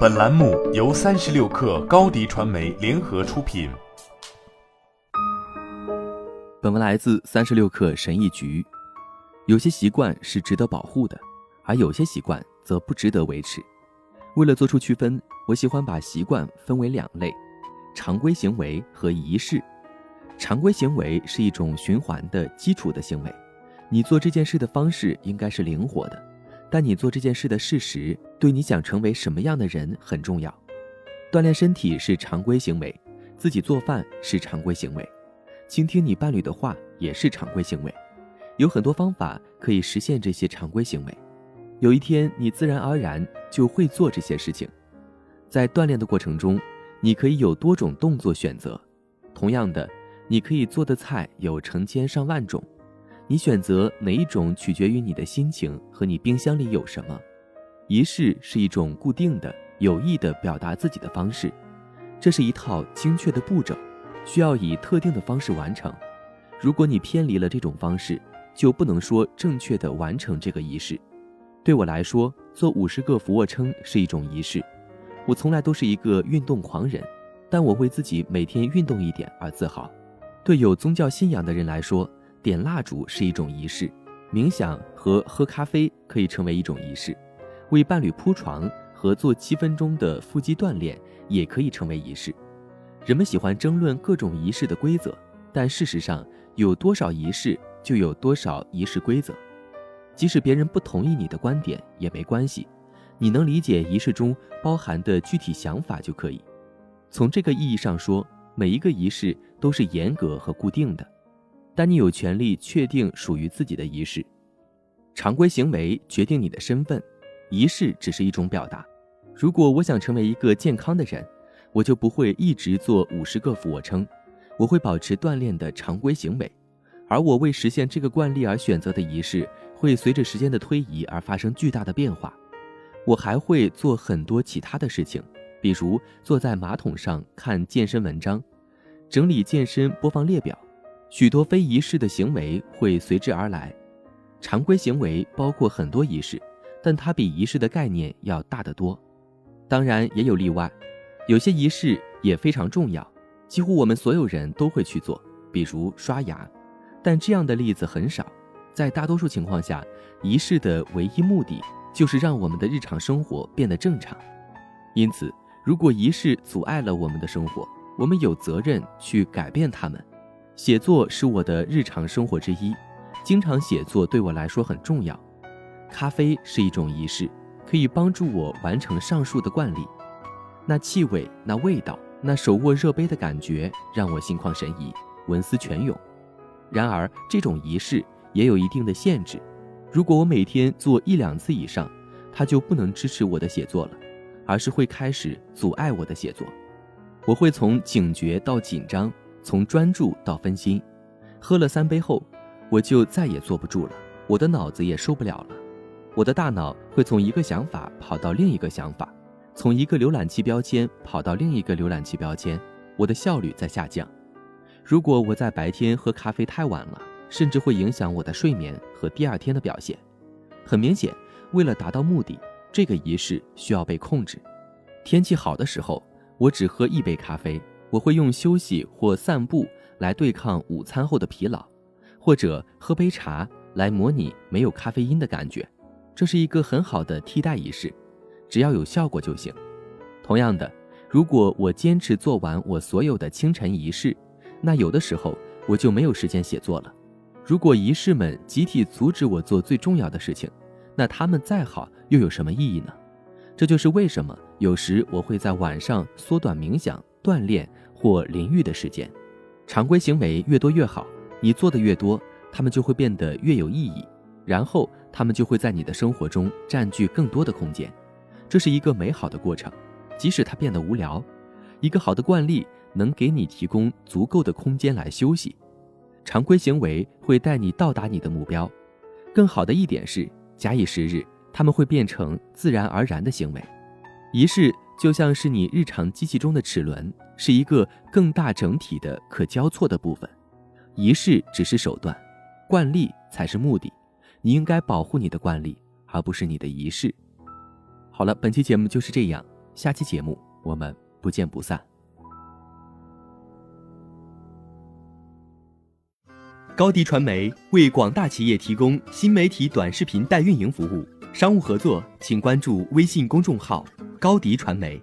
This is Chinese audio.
本栏目由三十六氪高低传媒联合出品。本文来自三十六氪神医局。有些习惯是值得保护的，而有些习惯则不值得维持。为了做出区分，我喜欢把习惯分为两类：常规行为和仪式。常规行为是一种循环的基础的行为，你做这件事的方式应该是灵活的。但你做这件事的事实，对你想成为什么样的人很重要。锻炼身体是常规行为，自己做饭是常规行为，倾听你伴侣的话也是常规行为。有很多方法可以实现这些常规行为。有一天，你自然而然就会做这些事情。在锻炼的过程中，你可以有多种动作选择。同样的，你可以做的菜有成千上万种。你选择哪一种取决于你的心情和你冰箱里有什么。仪式是一种固定的、有意的表达自己的方式，这是一套精确的步骤，需要以特定的方式完成。如果你偏离了这种方式，就不能说正确的完成这个仪式。对我来说，做五十个俯卧撑是一种仪式。我从来都是一个运动狂人，但我为自己每天运动一点而自豪。对有宗教信仰的人来说，点蜡烛是一种仪式，冥想和喝咖啡可以成为一种仪式，为伴侣铺床和做七分钟的腹肌锻炼也可以成为仪式。人们喜欢争论各种仪式的规则，但事实上，有多少仪式就有多少仪式规则。即使别人不同意你的观点也没关系，你能理解仪式中包含的具体想法就可以。从这个意义上说，每一个仪式都是严格和固定的。但你有权利确定属于自己的仪式，常规行为决定你的身份，仪式只是一种表达。如果我想成为一个健康的人，我就不会一直做五十个俯卧撑，我会保持锻炼的常规行为，而我为实现这个惯例而选择的仪式，会随着时间的推移而发生巨大的变化。我还会做很多其他的事情，比如坐在马桶上看健身文章，整理健身播放列表。许多非仪式的行为会随之而来，常规行为包括很多仪式，但它比仪式的概念要大得多。当然也有例外，有些仪式也非常重要，几乎我们所有人都会去做，比如刷牙。但这样的例子很少，在大多数情况下，仪式的唯一目的就是让我们的日常生活变得正常。因此，如果仪式阻碍了我们的生活，我们有责任去改变它们。写作是我的日常生活之一，经常写作对我来说很重要。咖啡是一种仪式，可以帮助我完成上述的惯例。那气味、那味道、那手握热杯的感觉，让我心旷神怡，文思泉涌。然而，这种仪式也有一定的限制。如果我每天做一两次以上，它就不能支持我的写作了，而是会开始阻碍我的写作。我会从警觉到紧张。从专注到分心，喝了三杯后，我就再也坐不住了。我的脑子也受不了了，我的大脑会从一个想法跑到另一个想法，从一个浏览器标签跑到另一个浏览器标签，我的效率在下降。如果我在白天喝咖啡太晚了，甚至会影响我的睡眠和第二天的表现。很明显，为了达到目的，这个仪式需要被控制。天气好的时候，我只喝一杯咖啡。我会用休息或散步来对抗午餐后的疲劳，或者喝杯茶来模拟没有咖啡因的感觉。这是一个很好的替代仪式，只要有效果就行。同样的，如果我坚持做完我所有的清晨仪式，那有的时候我就没有时间写作了。如果仪式们集体阻止我做最重要的事情，那他们再好又有什么意义呢？这就是为什么有时我会在晚上缩短冥想。锻炼或淋浴的时间，常规行为越多越好。你做的越多，他们就会变得越有意义，然后他们就会在你的生活中占据更多的空间。这是一个美好的过程，即使它变得无聊。一个好的惯例能给你提供足够的空间来休息。常规行为会带你到达你的目标。更好的一点是，假以时日，他们会变成自然而然的行为。仪式。就像是你日常机器中的齿轮，是一个更大整体的可交错的部分。仪式只是手段，惯例才是目的。你应该保护你的惯例，而不是你的仪式。好了，本期节目就是这样。下期节目我们不见不散。高迪传媒为广大企业提供新媒体短视频代运营服务，商务合作请关注微信公众号“高迪传媒”。